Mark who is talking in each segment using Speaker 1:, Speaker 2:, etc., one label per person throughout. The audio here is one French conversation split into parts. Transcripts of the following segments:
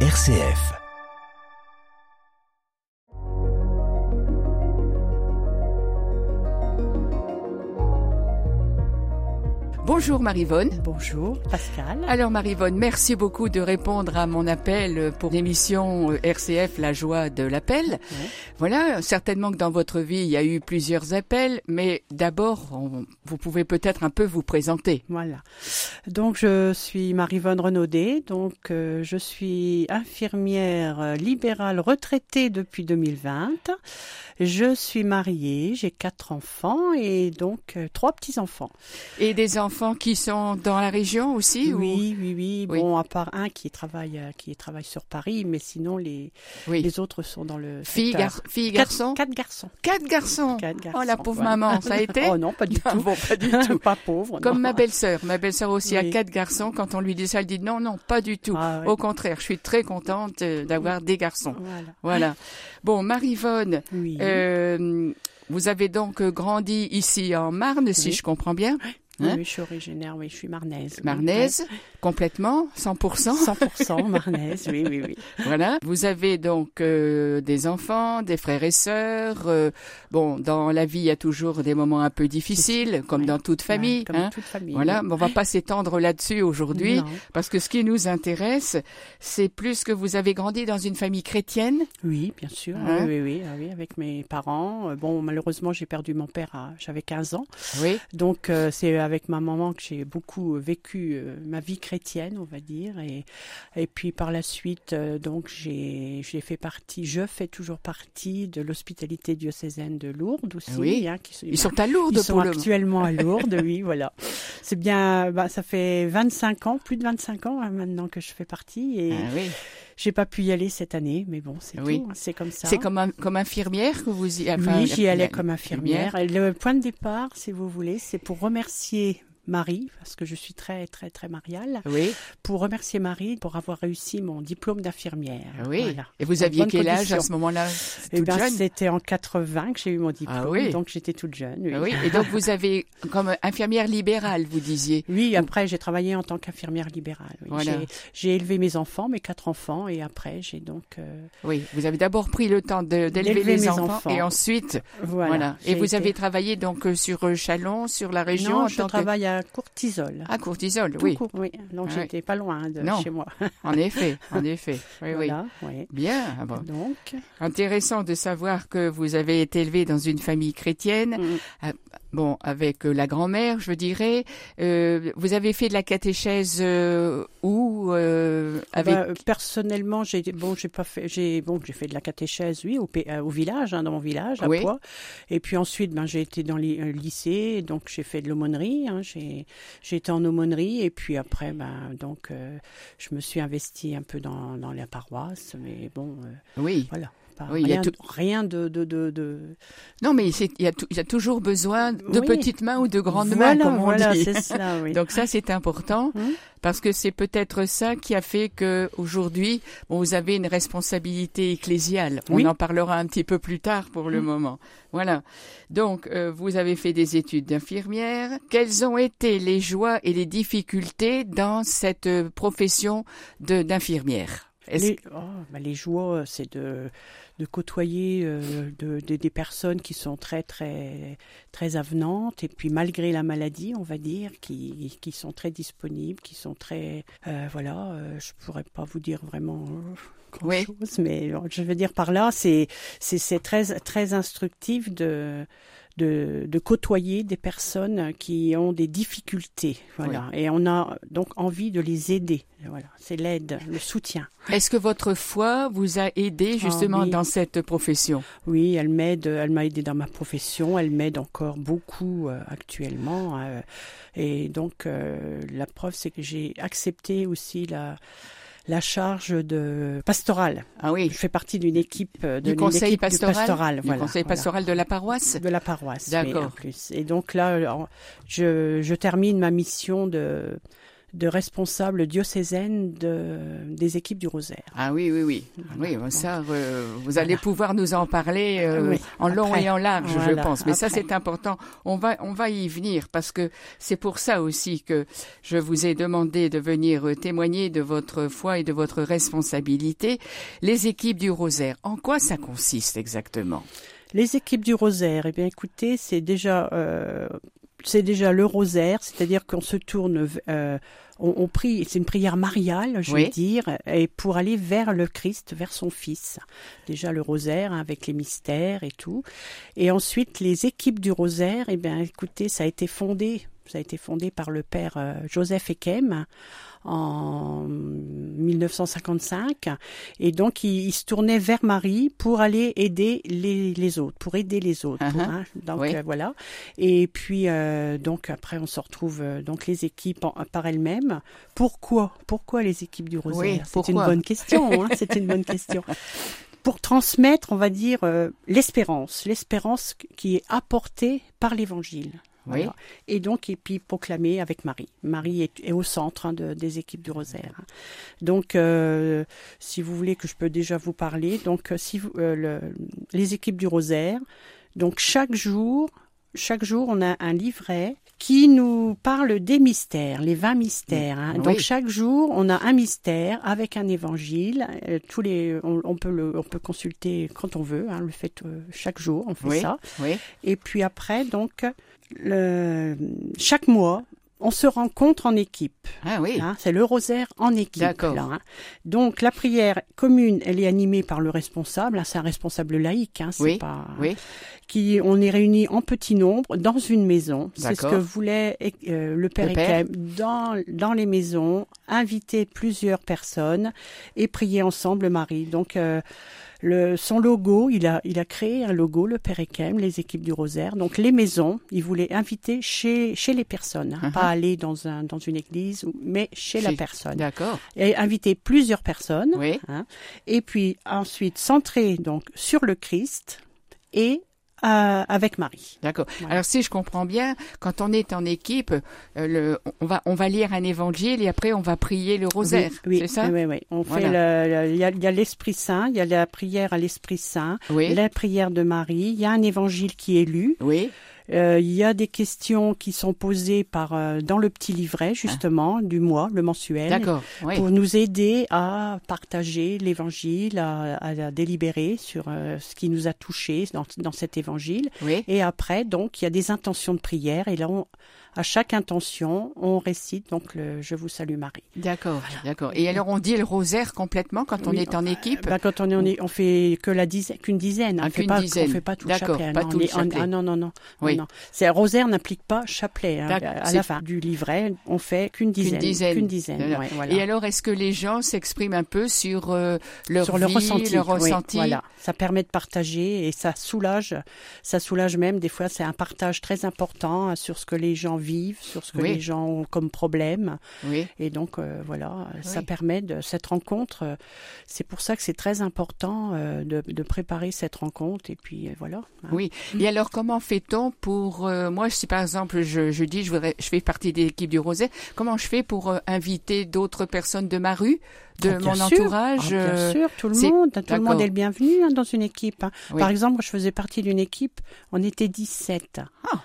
Speaker 1: RCF.
Speaker 2: Bonjour Marivonne.
Speaker 3: Bonjour Pascal.
Speaker 2: Alors Marivonne, merci beaucoup de répondre à mon appel pour l'émission euh, RCF La joie de l'appel. Voilà, certainement que dans votre vie il y a eu plusieurs appels, mais d'abord on- vous pouvez peut-être un peu vous présenter.
Speaker 3: Voilà. Donc je suis Marivonne Renaudet, donc euh, je suis infirmière libérale retraitée depuis 2020. Je suis mariée, j'ai quatre enfants et donc euh, trois petits enfants.
Speaker 2: Et des enfants qui sont dans la région aussi ou-
Speaker 3: Oui, oui, oui. Bon, à part un qui travaille, euh, qui travaille sur Paris, mais sinon les
Speaker 2: Oui.
Speaker 3: les autres sont dans le
Speaker 2: Filles, gar- filles,
Speaker 3: Quatre-
Speaker 2: garçons?
Speaker 3: Quatre garçons.
Speaker 2: Quatre garçons.
Speaker 3: Quatre garçons.
Speaker 2: Oh la pauvre
Speaker 3: voilà.
Speaker 2: maman, ça a été?
Speaker 3: Oh non, pas du tout.
Speaker 2: bon, pas du tout.
Speaker 3: pas pauvre.
Speaker 2: Comme
Speaker 3: non.
Speaker 2: ma belle-sœur. Ma belle-sœur aussi a quatre garçons. Quand on lui dit ça, elle dit non, non, pas du tout.
Speaker 3: Ah.
Speaker 2: Au contraire, je suis très contente euh, d'avoir des garçons.
Speaker 3: Voilà.
Speaker 2: Voilà. Bon, Marivonne,
Speaker 3: Oui.
Speaker 2: euh, vous avez donc grandi ici en Marne, si je comprends bien.
Speaker 3: Oui,
Speaker 2: hein
Speaker 3: oui, je suis originaire, oui, je suis marnaise. oui.
Speaker 2: Marnaise, complètement, 100%.
Speaker 3: 100% marnaise, oui, oui, oui.
Speaker 2: Voilà. Vous avez donc euh, des enfants, des frères et sœurs. euh, bon, dans la vie, il y a toujours des moments un peu difficiles, comme
Speaker 3: Ouais.
Speaker 2: dans toute famille.
Speaker 3: Ouais, comme
Speaker 2: hein.
Speaker 3: toute famille.
Speaker 2: Voilà, mais on va pas s'étendre là-dessus aujourd'hui, parce que ce qui nous intéresse, c'est plus que vous avez grandi dans une famille chrétienne.
Speaker 3: Oui, bien sûr.
Speaker 2: Hein
Speaker 3: oui, oui, oui, avec mes parents. Euh, Bon, malheureusement, j'ai perdu mon père j'avais 15 ans.
Speaker 2: Oui.
Speaker 3: Donc, euh, c'est avec ma maman que j'ai beaucoup euh, vécu euh, ma vie chrétienne, on va dire. Et, et puis, par la suite, euh, donc, j'ai fait partie, je fais toujours partie de l'hospitalité diocésaine de Lourdes aussi.
Speaker 2: Oui.
Speaker 3: hein, qui-
Speaker 2: Ils sont à Lourdes
Speaker 3: Ils sont
Speaker 2: pour le
Speaker 3: actuellement à Lourdes, oui, voilà. C'est bien, bah, ça fait 25 ans, plus de 25 ans hein, maintenant que je fais partie et
Speaker 2: Ah oui.
Speaker 3: J'ai pas pu y aller cette année, mais bon, c'est
Speaker 2: Oui.
Speaker 3: tout, c'est comme ça.
Speaker 2: C'est comme, comme infirmière que vous y enfin,
Speaker 3: oui, j'y allais comme infirmière. Le point de départ, si vous voulez, c'est pour remercier Marie, parce que je suis très, très, très mariale,
Speaker 2: Oui,
Speaker 3: pour remercier Marie pour avoir réussi mon diplôme d'infirmière.
Speaker 2: Oui.
Speaker 3: Voilà.
Speaker 2: Et vous
Speaker 3: En
Speaker 2: aviez quel âge à ce moment-là?
Speaker 3: Eh ben, c'était en 80 que j'ai eu mon diplôme,
Speaker 2: Ah oui.
Speaker 3: donc j'étais toute jeune. Oui.
Speaker 2: Ah Oui. Et donc vous avez comme infirmière libérale, vous disiez.
Speaker 3: Oui, après j'ai travaillé en tant qu'infirmière libérale.
Speaker 2: Voilà.
Speaker 3: J'ai- élevé mes enfants, mes quatre enfants, et après j'ai donc euh,
Speaker 2: Oui. Vous avez d'abord pris le temps d'élever les
Speaker 3: mes
Speaker 2: enfants,
Speaker 3: enfants.
Speaker 2: et ensuite
Speaker 3: voilà.
Speaker 2: voilà. Et vous
Speaker 3: été-
Speaker 2: avez travaillé donc euh, sur euh, Chalon, sur la région
Speaker 3: non,
Speaker 2: en
Speaker 3: je
Speaker 2: tant que
Speaker 3: travaille à Courtisol.
Speaker 2: à Courtisol.
Speaker 3: Tout
Speaker 2: Oui.
Speaker 3: court, oui. Donc
Speaker 2: Ah
Speaker 3: j'étais pas loin de
Speaker 2: Non.
Speaker 3: chez moi.
Speaker 2: En effet, en effet. Oui, oui.
Speaker 3: voilà, oui.
Speaker 2: Bien. Ah bon.
Speaker 3: Donc,
Speaker 2: Intéressant de savoir que vous avez été élevé dans une famille chrétienne.
Speaker 3: mm,
Speaker 2: Bon, avec euh, la grand-mère, je dirais. Euh, vous avez fait de la catéchèse euh, où euh, avec
Speaker 3: bah, personnellement, j'ai bon, j'ai pas fait, j'ai bon, j'ai fait de la catéchèse, oui, au, euh, au village, hein, dans mon village, à
Speaker 2: Oui.
Speaker 3: Poix. Et puis ensuite, ben, j'ai été dans les euh, lycées, donc j'ai fait de l'aumônerie. Hein, j'ai, été en aumônerie, et puis après, ben, donc, je me suis investie un peu dans, dans la paroisse, mais bon,
Speaker 2: oui.
Speaker 3: voilà. Pas,
Speaker 2: Oui, il y a
Speaker 3: rien,
Speaker 2: tout-
Speaker 3: rien de, de, de, de...
Speaker 2: Non, mais il y, a tou- il y a toujours besoin de
Speaker 3: Oui.
Speaker 2: petites mains ou de grandes
Speaker 3: voilà,
Speaker 2: mains, comme on
Speaker 3: voilà,
Speaker 2: dit.
Speaker 3: oui.
Speaker 2: Donc ça, c'est important
Speaker 3: Hum.
Speaker 2: parce que c'est peut-être ça qui a fait que aujourd'hui, bon, vous avez une responsabilité ecclésiale. On en parlera un petit peu plus tard pour le
Speaker 3: Hum.
Speaker 2: moment. Voilà. Donc, euh, vous avez fait des études d'infirmière. Quelles ont été les joies et les difficultés dans cette euh, profession de d'infirmière?
Speaker 3: Les, oh, bah, les joies, c'est de, de côtoyer euh, de, de- des personnes qui sont très, très, très avenantes et puis malgré la maladie, on va dire, qui, qui sont très disponibles, qui sont très. euh, voilà, euh, je pourrais pas vous dire vraiment. grand
Speaker 2: Oui.
Speaker 3: chose, mais euh, je veux dire par là, c'est c'est c'est très très instructif de de, de côtoyer des personnes qui ont des difficultés, voilà, et on a donc envie de les aider, voilà, c'est l'aide, le soutien.
Speaker 2: Est-ce que votre foi vous a aidé justement
Speaker 3: Ah oui.
Speaker 2: dans cette profession?
Speaker 3: Oui, elle m'aide, elle m'a aidé dans ma profession, elle m'aide encore beaucoup euh, actuellement. euh, et donc, euh, la preuve, c'est que j'ai accepté aussi la, la charge de pastorale.
Speaker 2: Ah oui,
Speaker 3: Je fais partie d'une équipe euh, de
Speaker 2: du conseil
Speaker 3: équipe
Speaker 2: pastoral, du
Speaker 3: voilà,
Speaker 2: conseil
Speaker 3: voilà.
Speaker 2: pastoral de la paroisse.
Speaker 3: de la paroisse.
Speaker 2: D'accord.
Speaker 3: oui, plus. Et donc là, euh, je, je termine ma mission de de responsable diocésaine de, des équipes du Rosaire.
Speaker 2: Ah oui, oui, oui. oui ça, euh, vous allez pouvoir nous en parler euh, en long et en large, je pense. Mais ça, c'est important. On va, on va y venir parce que c'est pour ça aussi que je vous ai demandé de venir témoigner de votre foi et de votre responsabilité. Les équipes du Rosaire, en quoi ça consiste exactement?
Speaker 3: Les équipes du rosaire, eh bien écoutez, c'est déjà euh, c'est déjà le rosaire, c'est-à-dire qu'on se tourne, euh, on, prie, c'est une prière mariale, je veux dire, et pour aller vers le Christ, vers son Fils. Déjà le rosaire hein, avec les mystères et tout, et ensuite les équipes du rosaire, eh bien écoutez, ça a été fondé, ça a été fondé par le père euh, Joseph Ekem en 1955. Et donc, il, se tournait vers Marie pour aller aider les, les autres, pour aider les autres. Uh-huh. Hein. Donc, euh, voilà. Et puis, euh, donc, après, on se retrouve, euh, donc, les équipes par elles-mêmes. Pourquoi? Pourquoi les équipes du Rosaire? C'est une bonne question. Hein C'est une bonne question. pour transmettre, on va dire, l'espérance, l'espérance qui est apportée par l'Évangile. Oui. Et donc, et puis proclamé avec Marie. Marie est, au centre hein, de, des équipes du Rosaire. Donc, euh, si vous voulez que je peux déjà vous parler, donc euh, si vous, euh, le, les équipes du Rosaire, donc chaque jour, chaque jour, on a un livret qui nous parle des mystères, les 20 mystères. Hein. Donc chaque jour, on a un mystère avec un évangile. tous les, on, peut le, on peut consulter quand on veut. Hein, le fait chaque jour, on fait ça. Et puis après, donc le, chaque mois, on se rencontre en équipe.
Speaker 2: Ah oui.
Speaker 3: Hein, c'est le rosaire en équipe. D'accord. Hein. Donc la prière commune, elle est animée par le responsable. Hein, c'est un responsable laïque. Hein, c'est pas. Oui. Qui on est réunis en petit nombre dans une maison. C'est ce que voulait euh, le père, le dans dans les maisons, inviter plusieurs personnes et prier ensemble Marie. Donc euh, le, son logo, il a, il a créé un logo, le Père Ekem, les équipes du Rosaire. Donc les maisons, il voulait inviter chez, chez les personnes, hein, uh-huh. pas aller dans, un, dans une église, mais chez, la personne.
Speaker 2: D'accord.
Speaker 3: Et inviter plusieurs personnes. Oui. Hein, et puis ensuite centrer donc sur le Christ et euh, avec Marie.
Speaker 2: D'accord. Alors si je comprends bien, quand on est en équipe, euh, le, on va on va lire un évangile et après on va prier le rosaire.
Speaker 3: Oui,
Speaker 2: c'est ça?
Speaker 3: Oui, oui. On fait il y a, l'Esprit Saint, il y a la prière à l'Esprit Saint, oui. la prière de Marie, il y a un évangile qui est lu.
Speaker 2: Oui.
Speaker 3: Euh, il y a des questions qui sont posées par euh, dans le petit livret justement du mois, le mensuel, pour nous aider à partager l'Évangile, à, à, délibérer sur euh, ce qui nous a touchés dans, dans cet Évangile. Et après, donc, il y a des intentions de prière et là, on, à chaque intention, on récite donc le Je vous salue Marie.
Speaker 2: D'accord, d'accord. Et alors on dit le rosaire complètement quand on est en équipe
Speaker 3: bah, Quand on est, on, fait que la dizaine, qu'une dizaine. Ah, on fait pas, dizaine. On fait pas tout le chapelet.
Speaker 2: Pas tout le chapelet.
Speaker 3: ah non, non, non. Oui. non. C'est rosaire n'implique pas chapelet. Hein. À la fin du livret, on fait qu'une dizaine. Qu'une dizaine. Ouais, voilà.
Speaker 2: Et alors, est-ce que les gens s'expriment un peu sur euh, leur sur vie, ressenti, leur ressenti
Speaker 3: Voilà. Ça permet de partager et ça soulage. Ça soulage même. Des fois, c'est un partage très important hein, sur ce que les gens vivent, sur ce que les gens ont comme problème. Oui. Et donc euh, voilà, ça permet de cette rencontre. Euh, c'est pour ça que c'est très important euh, de, de, préparer cette rencontre. Et puis voilà.
Speaker 2: Hein. Oui. Et alors comment fait-on pour moi, si par exemple je, je dis je, voudrais, je fais partie de l'équipe du Roset, comment je fais pour inviter d'autres personnes de ma rue? de ah, mon entourage.
Speaker 3: Ah, bien sûr, tout le monde, tout le monde est le bienvenu hein, dans une équipe. Hein. Par exemple, je faisais partie d'une équipe, on était 17. Ah.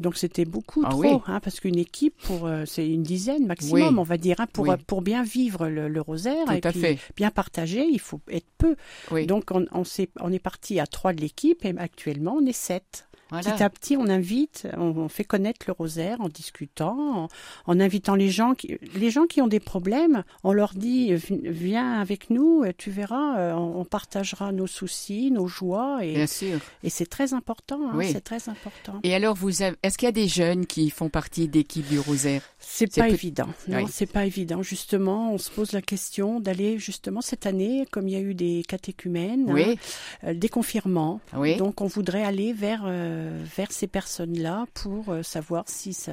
Speaker 3: Donc c'était beaucoup ah trop, hein, parce qu'une équipe pour euh, c'est une dizaine maximum, on va dire, hein, pour pour bien vivre le, rosaire et puis bien partager, il faut être peu. Donc on on, on est parti à trois de l'équipe et actuellement on est sept. Petit à petit, on invite, on, fait connaître le rosaire en discutant, en, invitant les gens qui, les gens qui ont des problèmes. On leur dit viens avec nous, tu verras, euh, on, partagera nos soucis, nos joies. Et,
Speaker 2: Bien sûr.
Speaker 3: Et c'est très important. Hein, oui. C'est très important.
Speaker 2: Et alors, vous est-ce qu'il y a des jeunes qui font partie d'équipe du rosaire?
Speaker 3: C'est pas évident. Non, c'est pas évident. Justement, on se pose la question d'aller justement cette année, comme il y a eu des catéchumènes, oui. Hein, euh, des confirmants. Oui. Donc, on voudrait aller vers euh, euh, vers ces personnes-là pour euh, savoir si ça,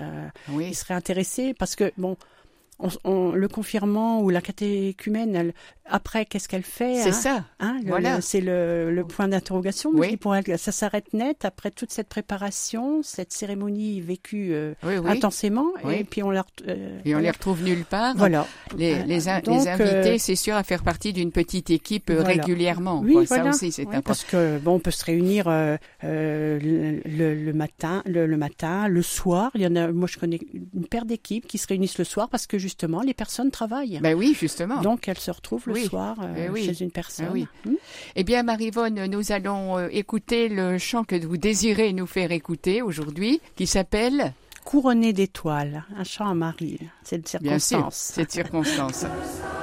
Speaker 3: ils seraient intéressés. Parce que bon, le confirmant ou la catéchumène, après, qu'est-ce qu'elle fait
Speaker 2: C'est hein ça.
Speaker 3: Hein, voilà. C'est le, point d'interrogation. Oui. Pour elle, ça s'arrête net après toute cette préparation, cette cérémonie vécue euh, intensément, et puis on, la,
Speaker 2: euh, et on les retrouve nulle part. Voilà. Les, les, invités, c'est sûr, à faire partie d'une petite équipe régulièrement.
Speaker 3: Oui, Ça aussi, c'est important. Parce que bon, on peut se réunir le, le, matin, le, le, matin, le soir. Il y en a, moi, je connais une paire d'équipes qui se réunissent le soir parce que justement, les personnes travaillent.
Speaker 2: Ben oui, justement.
Speaker 3: Donc, elles se retrouvent le soir euh, ben chez une personne. Ben oui.
Speaker 2: Hmm? Eh bien, Marivonne, nous allons euh, écouter le chant que vous désirez nous faire écouter aujourd'hui, qui s'appelle
Speaker 3: Couronné d'étoiles, un chant à Marie. C'est une circonstance. Bien sûr,
Speaker 2: cette circonstance.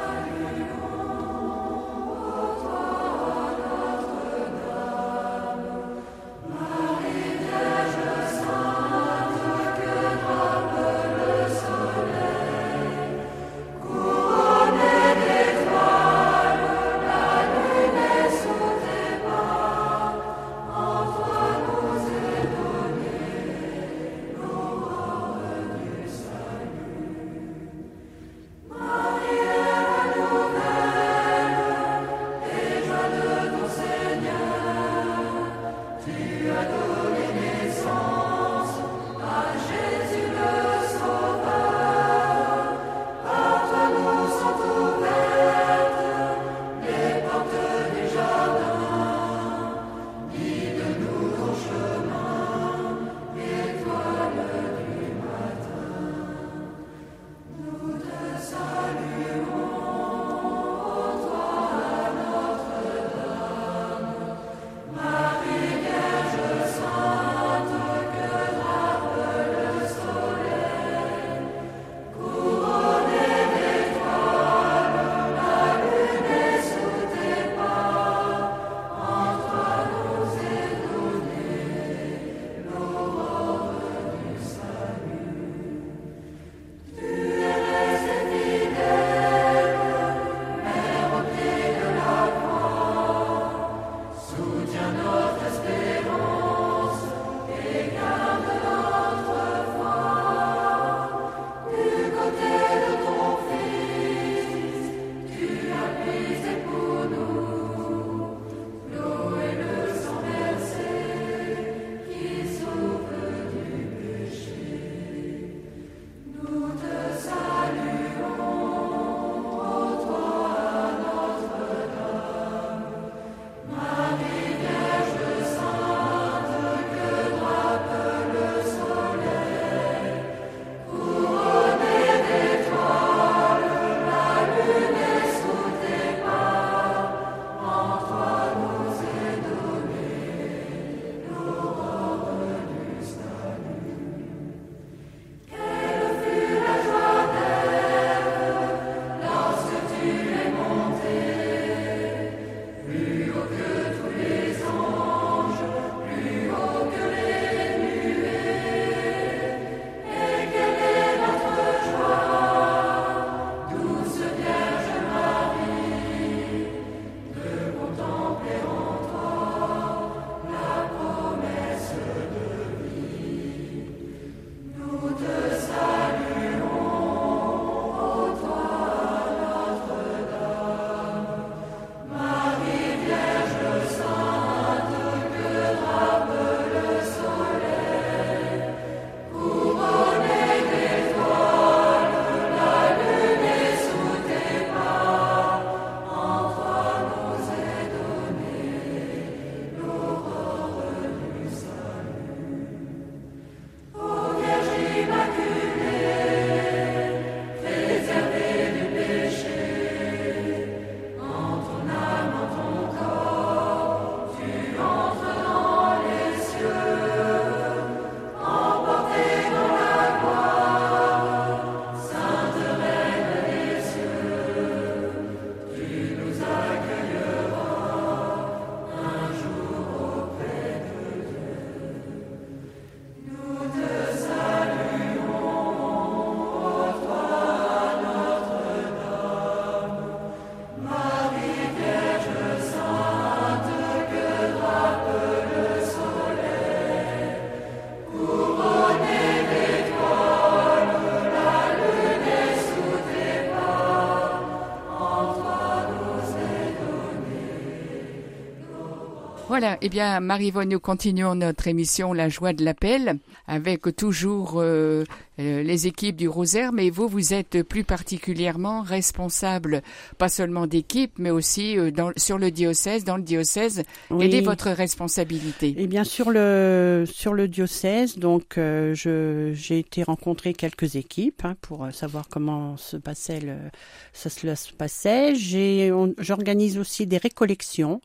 Speaker 2: Voilà, eh bien, Marie-Vonne, nous continuons notre émission La joie de l'appel avec toujours euh, euh, les équipes du Rosaire, mais vous, vous êtes plus particulièrement responsable, pas seulement d'équipe, mais aussi euh, dans, sur le diocèse, dans le diocèse. Quelle est votre responsabilité?
Speaker 3: Eh bien, sur le sur le diocèse, donc, je j'ai été rencontrer quelques équipes hein, pour savoir comment se passait le ça se passait. J'ai j'organise aussi des récollections.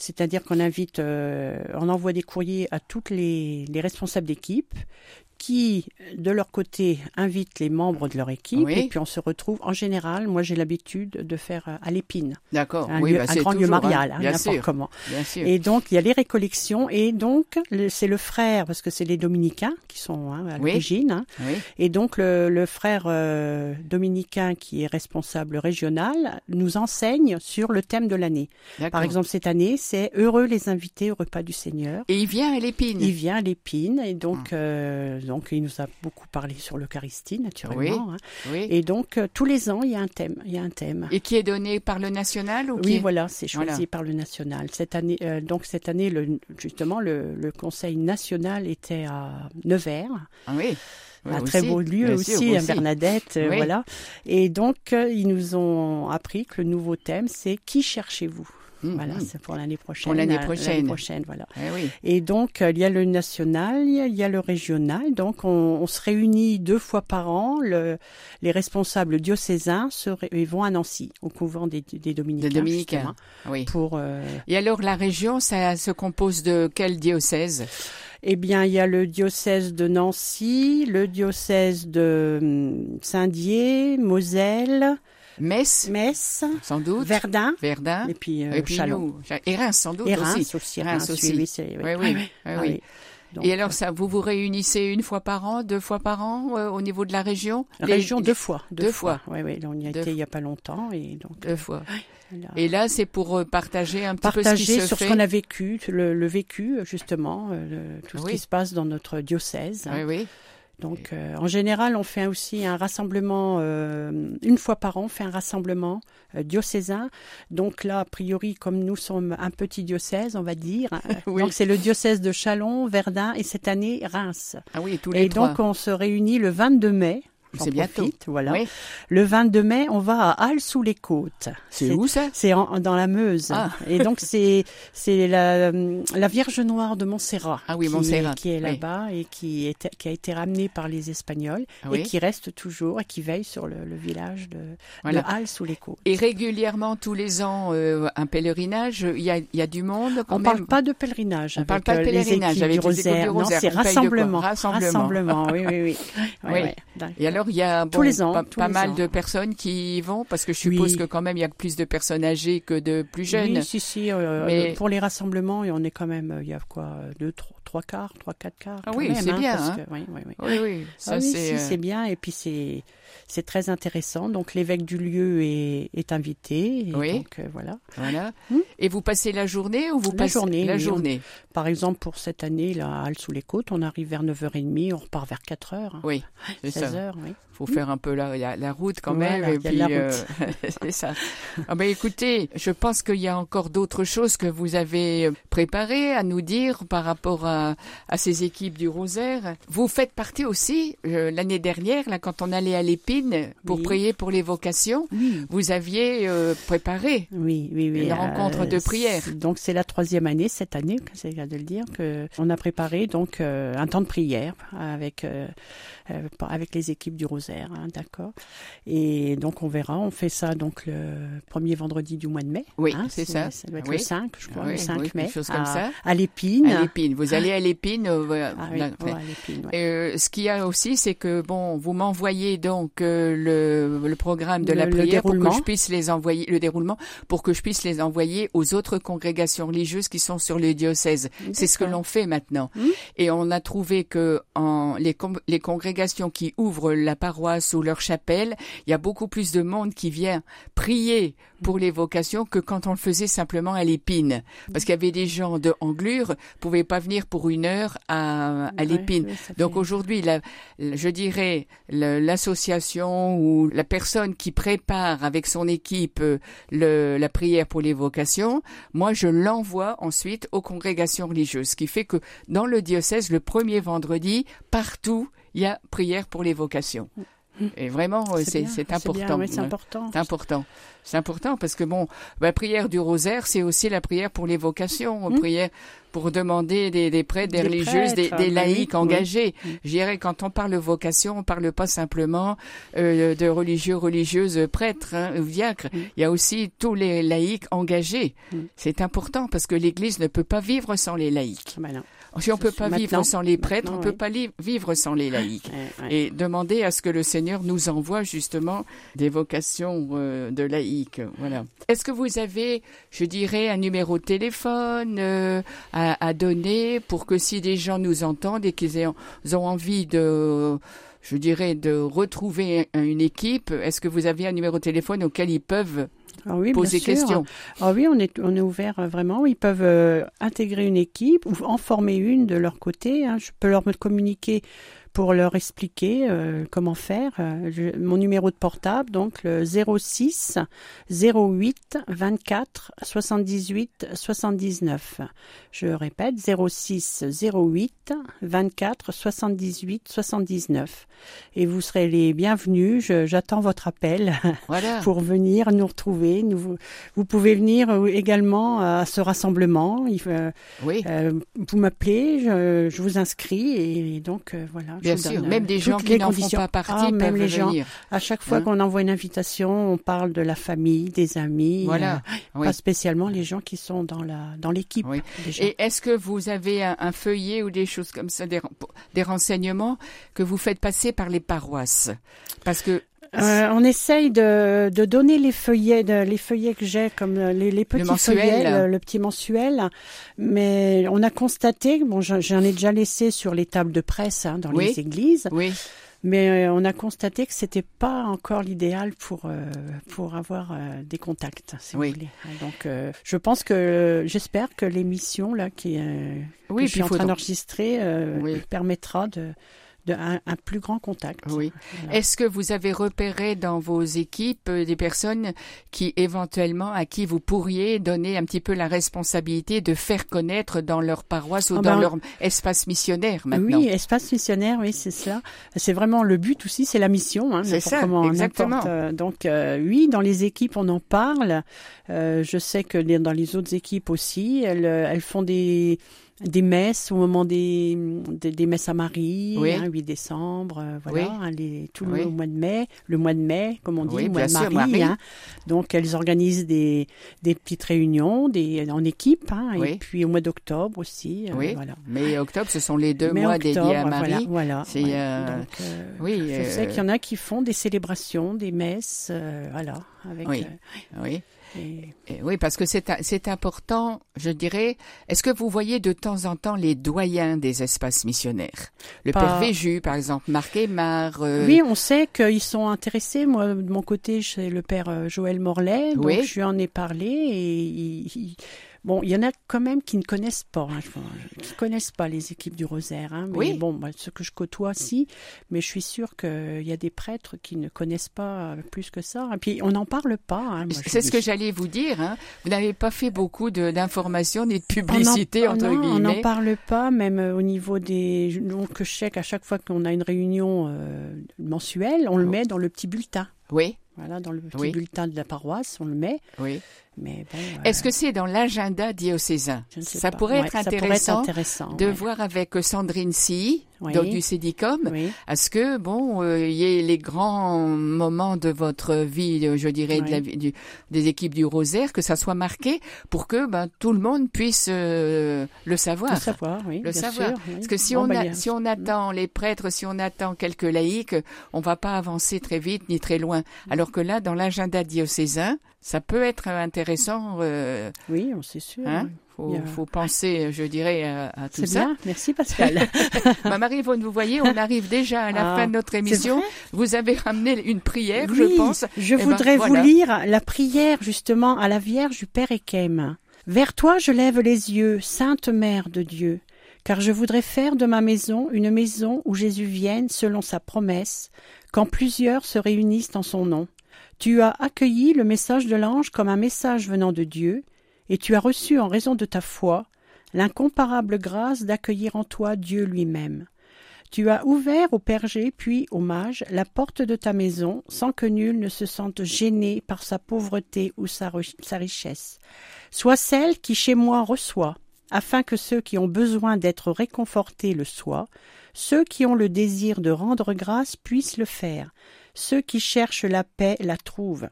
Speaker 3: C'est-à-dire qu'on invite, euh, on envoie des courriers à toutes les, les responsables d'équipe qui, de leur côté, invitent les membres de leur équipe. Et puis on se retrouve, en général, moi j'ai l'habitude de faire euh, à l'épine.
Speaker 2: D'accord.
Speaker 3: Un,
Speaker 2: oui, bah,
Speaker 3: un grand lieu marial, hein, n'importe comment.
Speaker 2: Bien sûr.
Speaker 3: Et donc il y a les récollections. Et donc c'est le frère, parce que c'est les dominicains qui sont hein, à l'origine. Hein.
Speaker 2: Oui.
Speaker 3: Et donc le, le frère euh, dominicain qui est responsable régional nous enseigne sur le thème de l'année. Par exemple, cette année, c'est Heureux les invités au repas du Seigneur.
Speaker 2: Et il vient à l'épine.
Speaker 3: Il vient à l'épine. Et donc... Ah. Euh, donc il nous a beaucoup parlé sur l'Eucharistie, naturellement. Hein.
Speaker 2: Oui,
Speaker 3: Et donc euh, tous les ans, il y a un thème. Il y a un thème.
Speaker 2: Et qui est donné par le national ou
Speaker 3: Oui, voilà, c'est choisi par le national. Cette année, euh, donc cette année, le, justement, le, le, Conseil national était à Nevers.
Speaker 2: Ah oui.
Speaker 3: un très beau lieu aussi, à Bernadette, euh, voilà. Et donc, ils nous ont appris que le nouveau thème, c'est Qui cherchez-vous? Mmh, voilà, mmh. c'est pour l'année prochaine.
Speaker 2: Pour l'année prochaine.
Speaker 3: prochaine, voilà.
Speaker 2: Eh oui.
Speaker 3: Et donc, euh, il y a le national, il y a le régional. Donc, on, on se réunit deux fois par an. Le, les responsables diocésains se ré, vont à Nancy, au couvent des, des Dominicains.
Speaker 2: Des Dominicains, oui.
Speaker 3: Pour, euh...
Speaker 2: Et alors, la région, ça se compose de quel diocèse?
Speaker 3: Eh bien, il y a le diocèse de Nancy, le diocèse de hum, Saint-Dié, Moselle,
Speaker 2: Metz,
Speaker 3: Metz,
Speaker 2: sans doute,
Speaker 3: Verdun,
Speaker 2: Verdun,
Speaker 3: et puis, euh, et puis Chalon.
Speaker 2: Nous, et Reims sans doute
Speaker 3: et. Reims aussi.
Speaker 2: Reims,
Speaker 3: Reims
Speaker 2: aussi.
Speaker 3: Oui, oui,
Speaker 2: oui, oui, oui.
Speaker 3: Ah, oui.
Speaker 2: Donc, et alors ça, vous vous réunissez une fois par an, deux fois par an euh, au niveau de la région?
Speaker 3: La région les, deux fois.
Speaker 2: Deux, deux fois.
Speaker 3: fois. Oui, oui, on y a
Speaker 2: deux
Speaker 3: été il y a pas longtemps et donc.
Speaker 2: Deux fois. Là. Et là, c'est pour euh, partager un petit
Speaker 3: partager
Speaker 2: peu ce qui se
Speaker 3: sur
Speaker 2: fait.
Speaker 3: ce qu'on a vécu, le, le, vécu justement, euh, le, tout ce
Speaker 2: oui.
Speaker 3: qui se passe dans notre diocèse.
Speaker 2: Oui, oui.
Speaker 3: Donc, euh, en général, on fait aussi un rassemblement euh, une fois par an. On fait un rassemblement euh, diocésain. Donc là, a priori, comme nous sommes un petit diocèse, on va dire.
Speaker 2: oui.
Speaker 3: Donc c'est le diocèse de Chalon, Verdun et cette année Reims.
Speaker 2: Ah oui, tous les
Speaker 3: et
Speaker 2: trois.
Speaker 3: donc on se réunit le 22 mai.
Speaker 2: C'est bientôt.
Speaker 3: Voilà.
Speaker 2: Oui.
Speaker 3: Le 22 mai, on va à Halle-sous-les-Côtes.
Speaker 2: C'est où ça?
Speaker 3: C'est dans la Meuse.
Speaker 2: Ah.
Speaker 3: Et donc c'est c'est la, la Vierge Noire de Montserrat.
Speaker 2: Ah oui,
Speaker 3: qui,
Speaker 2: Montserrat.
Speaker 3: Qui est
Speaker 2: oui.
Speaker 3: là-bas et qui, est, qui a été ramenée par les Espagnols et qui reste toujours et qui veille sur le, le village de,
Speaker 2: voilà.
Speaker 3: de Halle-sous-les-Côtes.
Speaker 2: Et régulièrement, tous les ans, euh, un pèlerinage. Il y a, y a du monde. Quand
Speaker 3: on ne parle pas de pèlerinage.
Speaker 2: On parle pas de
Speaker 3: les
Speaker 2: pèlerinage avec les équipes du Rosaire.
Speaker 3: Non, c'est rassemblement.
Speaker 2: Rassemblement.
Speaker 3: Rassemblement. Oui, oui, oui.
Speaker 2: oui.
Speaker 3: Ouais, ouais.
Speaker 2: Et alors, il y a bon,
Speaker 3: tous les ans,
Speaker 2: pas,
Speaker 3: tous
Speaker 2: pas
Speaker 3: les
Speaker 2: mal
Speaker 3: ans.
Speaker 2: de personnes qui y vont parce que je suppose
Speaker 3: Oui.
Speaker 2: que quand même il y a plus de personnes âgées que de plus jeunes.
Speaker 3: Oui, si, si. euh,
Speaker 2: Mais-
Speaker 3: Pour les rassemblements, on est quand même, euh, il y a quoi, deux, trois, trois quarts, trois, quatre quarts.
Speaker 2: Ah oui, c'est
Speaker 3: hein,
Speaker 2: bien, hein.
Speaker 3: que- oui, oui, oui.
Speaker 2: Oui, oui, ça
Speaker 3: Ah oui,
Speaker 2: c'est.
Speaker 3: si,
Speaker 2: euh,
Speaker 3: c'est bien. Et puis c'est c'est très intéressant. Donc l'évêque du lieu est, est invité. Et
Speaker 2: Oui.
Speaker 3: Donc euh, voilà.
Speaker 2: Voilà.
Speaker 3: Hmm?
Speaker 2: Et vous passez la journée ou vous
Speaker 3: La
Speaker 2: passez
Speaker 3: journée,
Speaker 2: la
Speaker 3: on-
Speaker 2: journée?
Speaker 3: Par exemple, pour cette année, là, à Halle-sous-les-Côtes, on arrive vers 9h30, on repart vers 4h.
Speaker 2: Oui, c'est ça.
Speaker 3: 16h, oui.
Speaker 2: faut faire un peu la, la, la route quand
Speaker 3: Voilà,
Speaker 2: même. Et
Speaker 3: il y a
Speaker 2: puis, euh, c'est ça. Ah ben écoutez, je pense qu'il y a encore d'autres choses que vous avez préparées à nous dire par rapport à, à ces équipes du Rosaire. Vous faites partie aussi, euh, l'année dernière, là, quand on allait à l'Épine pour
Speaker 3: Oui.
Speaker 2: prier pour les vocations,
Speaker 3: Oui.
Speaker 2: vous aviez euh, préparé.
Speaker 3: Oui, oui, oui.
Speaker 2: Une rencontre de prière.
Speaker 3: Donc c'est la troisième année cette année, c'est le de le dire, que on a préparé donc euh, un temps de prière avec euh, euh, avec les équipes du Rosaire, hein, d'accord. Et donc on verra, on fait ça donc le premier vendredi du mois de mai.
Speaker 2: Oui,
Speaker 3: hein,
Speaker 2: c'est ça.
Speaker 3: Ça doit être le 5, je crois, le 5
Speaker 2: oui,
Speaker 3: mai.
Speaker 2: chose comme
Speaker 3: à,
Speaker 2: ça.
Speaker 3: À l'épine.
Speaker 2: À l'Épine. Vous allez à l'Épine. euh, voilà.
Speaker 3: Ah oui, ouais, ouais.
Speaker 2: Euh, ce qu'il y a aussi, c'est que bon, vous m'envoyez donc euh, le, le programme de
Speaker 3: Le-
Speaker 2: la prière pour que je puisse les envoyer, le déroulement, pour que je puisse les envoyer aux autres congrégations religieuses qui sont sur le diocèse. C'est ce que l'on fait maintenant.
Speaker 3: Hmm.
Speaker 2: Et on a trouvé que en les, les congrégations qui ouvrent la paroisse ou leur chapelle, il y a beaucoup plus de monde qui vient prier pour les vocations que quand on le faisait simplement à l'épine. Parce qu'il y avait des gens de Anglure, pouvaient pas venir pour une heure à, à l'épine. Donc aujourd'hui, je dirais l'association ou la personne qui prépare avec son équipe euh, le, la prière pour les vocations, moi je l'envoie ensuite aux congrégations religieuses, ce qui fait que dans le diocèse, le premier vendredi, partout, il y a prière pour les vocations. Et vraiment, c'est important.
Speaker 3: C'est important.
Speaker 2: C'est important. C'est important parce que bon, la prière du rosaire, c'est aussi la prière pour les vocations, la hmm. prière pour demander des, des prêtres, des, religieuses, des, des laïcs engagés. Je dirais, quand on parle vocation, on parle pas simplement euh, de religieux, religieuses, prêtres, hein, diacres. Il y a aussi tous les laïcs engagés. C'est important parce que l'Église ne peut pas vivre sans les laïcs. Ah ben si on peut pas vivre sans les prêtres, on ne peut pas vivre sans les laïcs. Et demander à ce que le Seigneur nous envoie justement des vocations euh, de laïcs. Voilà. Est-ce que vous avez, je dirais, un numéro de téléphone euh, à, à, donner pour que si des gens nous entendent et qu'ils ont envie de je dirais, de retrouver une équipe. Est-ce que vous avez un numéro de téléphone auquel ils peuvent ah oui, poser questions.
Speaker 3: Ah oui, on est, on est ouvert euh, vraiment. Ils peuvent euh, intégrer une équipe ou en former une de leur côté. Hein. Je peux leur communiquer pour leur expliquer euh, comment faire. mon numéro de portable, donc le 06 08 24 78 79. Je répète, 06 08 24 78 79. Et vous serez les bienvenus. J'attends votre appel pour venir nous retrouver. Nous, vous pouvez venir euh, également à ce rassemblement. oui. Euh, vous m'appelez, je, je, vous inscris et donc euh, voilà.
Speaker 2: Bien sûr, même des gens qui n'en font pas partie ah, même les gens.
Speaker 3: À chaque fois hein qu'on envoie une invitation, on parle de la famille, des amis. Voilà. Pas spécialement les gens qui sont dans la dans l'équipe. Oui.
Speaker 2: Et est-ce que vous avez un, feuillet ou des choses comme ça, des, des renseignements que vous faites passer par les paroisses? Parce que
Speaker 3: euh, on essaye de, de, donner les feuillets, de, les feuillets que j'ai comme euh, les, les petits feuillets, le, petit mensuel, mais on a constaté, bon, j'en ai déjà laissé sur les tables de presse hein, dans les églises. Oui. Mais euh, on a constaté que c'était pas encore l'idéal pour euh, pour avoir euh, des contacts, si vous voulez. Donc, je pense que j'espère que l'émission là qui, oui, que je suis en train d'enregistrer permettra de un, plus grand contact.
Speaker 2: Oui. Est-ce que vous avez repéré dans vos équipes euh, des personnes qui éventuellement à qui vous pourriez donner un petit peu la responsabilité de faire connaître dans leur paroisse ou ah dans ben, leur espace missionnaire maintenant?
Speaker 3: Oui, espace missionnaire, oui, c'est ça. C'est vraiment le but aussi, c'est la mission. Hein,
Speaker 2: c'est ça, exactement.
Speaker 3: Euh, donc euh, oui, dans les équipes, on en parle. je sais que dans les autres équipes aussi, elles, elles font des des messes au moment des, des, messes à Marie, oui. 8 hein, décembre, euh, voilà, hein, les, tout le mois de mai, le mois de mai, comme on dit, le mois de Marie. Hein. Donc elles organisent des, des petites réunions des, en équipe, hein, et puis au mois d'octobre aussi.
Speaker 2: Euh, oui. Voilà. Mais octobre, ce sont les deux mois dédiés à Marie.
Speaker 3: Voilà. C'est, euh, Donc, oui, je sais qu'il y en a qui font des célébrations, des messes, voilà. Avec,
Speaker 2: oui. Oui oui, parce que c'est important, je dirais. Est-ce que vous voyez de temps en temps les doyens des espaces missionnaires? Le Père Véju, par exemple, Marc Aymar.
Speaker 3: Euh, oui, on sait qu'ils sont intéressés. Moi, de mon côté, c'est le Père euh, Joël Morlaix. Donc, je lui en ai parlé et il Bon, il y en a quand même qui ne connaissent pas, hein, qui connaissent pas les équipes du Rosaire. Hein, mais oui. bon, ce que je côtoie, si. Mais je suis sûre qu'il y a des prêtres qui ne connaissent pas plus que ça. Et puis, on n'en parle pas. Hein,
Speaker 2: C'est ce que j'allais vous dire. Hein. Vous n'avez pas fait beaucoup d'informations ni de publicité, entre guillemets. On
Speaker 3: n'en parle pas, même euh, au niveau des... Donc, je sais qu'à chaque fois qu'on a une réunion euh, mensuelle, on le oh. met dans le petit bulletin.
Speaker 2: Oui.
Speaker 3: Voilà, dans le petit bulletin de la paroisse, on le met.
Speaker 2: Oui. Mais bon, Est-ce que c'est dans l'agenda diocésain? Ça pourrait, être intéressant de voir avec Sandrine Si, donc du Cédicom, à ce que bon, euh, il y ait les grands moments de votre vie, euh, je dirais, de la, du, des équipes du Rosaire, que ça soit marqué pour que ben, tout le monde puisse euh, le savoir.
Speaker 3: Le savoir, oui.
Speaker 2: Le savoir. Parce que si on ben, si on attend les prêtres, si on attend quelques laïcs, on va pas avancer très vite ni très loin. Alors que là, dans l'agenda diocésain, ça peut être intéressant. Euh,
Speaker 3: oui, on sait sûr.
Speaker 2: Hein faut, faut, penser, je dirais, à, tout
Speaker 3: ça. Bien. Merci Pascal.
Speaker 2: Ma Marie-Yvonne, vous voyez, on arrive déjà à la ah, fin de notre émission. Vous avez ramené une prière, je pense.
Speaker 3: Je eh ben, voudrais vous lire la prière justement à la Vierge du Père Ekem. Vers toi je lève les yeux, Sainte Mère de Dieu. car je voudrais faire de ma maison une maison où Jésus vienne selon sa promesse, quand plusieurs se réunissent en son nom. Tu as accueilli le message de l'ange comme un message venant de Dieu, et tu as reçu en raison de ta foi l'incomparable grâce d'accueillir en toi Dieu lui-même. Tu as ouvert au berger puis au mage la porte de ta maison sans que nul ne se sente gêné par sa pauvreté ou sa, sa richesse. Sois celle qui chez moi reçoit, afin que ceux qui ont besoin d'être réconfortés le soient, ceux qui ont le désir de rendre grâce puissent le faire, ceux qui cherchent la paix la trouvent,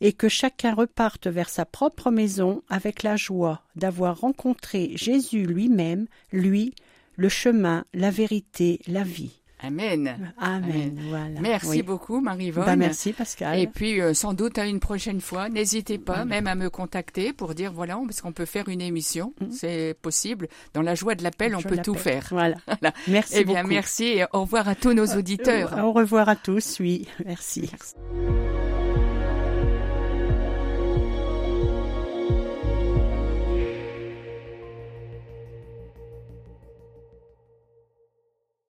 Speaker 3: et que chacun reparte vers sa propre maison avec la joie d'avoir rencontré Jésus lui-même, lui, le chemin, la vérité, la vie.
Speaker 2: Amen.
Speaker 3: Amen. Voilà.
Speaker 2: Merci beaucoup, Marie-Vonne.
Speaker 3: Bah, merci, Pascal.
Speaker 2: Et puis, euh, sans doute, à une prochaine fois, n'hésitez pas même à me contacter pour dire, voilà, parce qu'on peut faire une émission. Mm. C'est possible. Dans la joie de l'appel, on peut tout faire.
Speaker 3: Voilà. Merci
Speaker 2: Eh bien, merci et au revoir à tous nos auditeurs.
Speaker 3: Au revoir à tous, oui. merci. merci.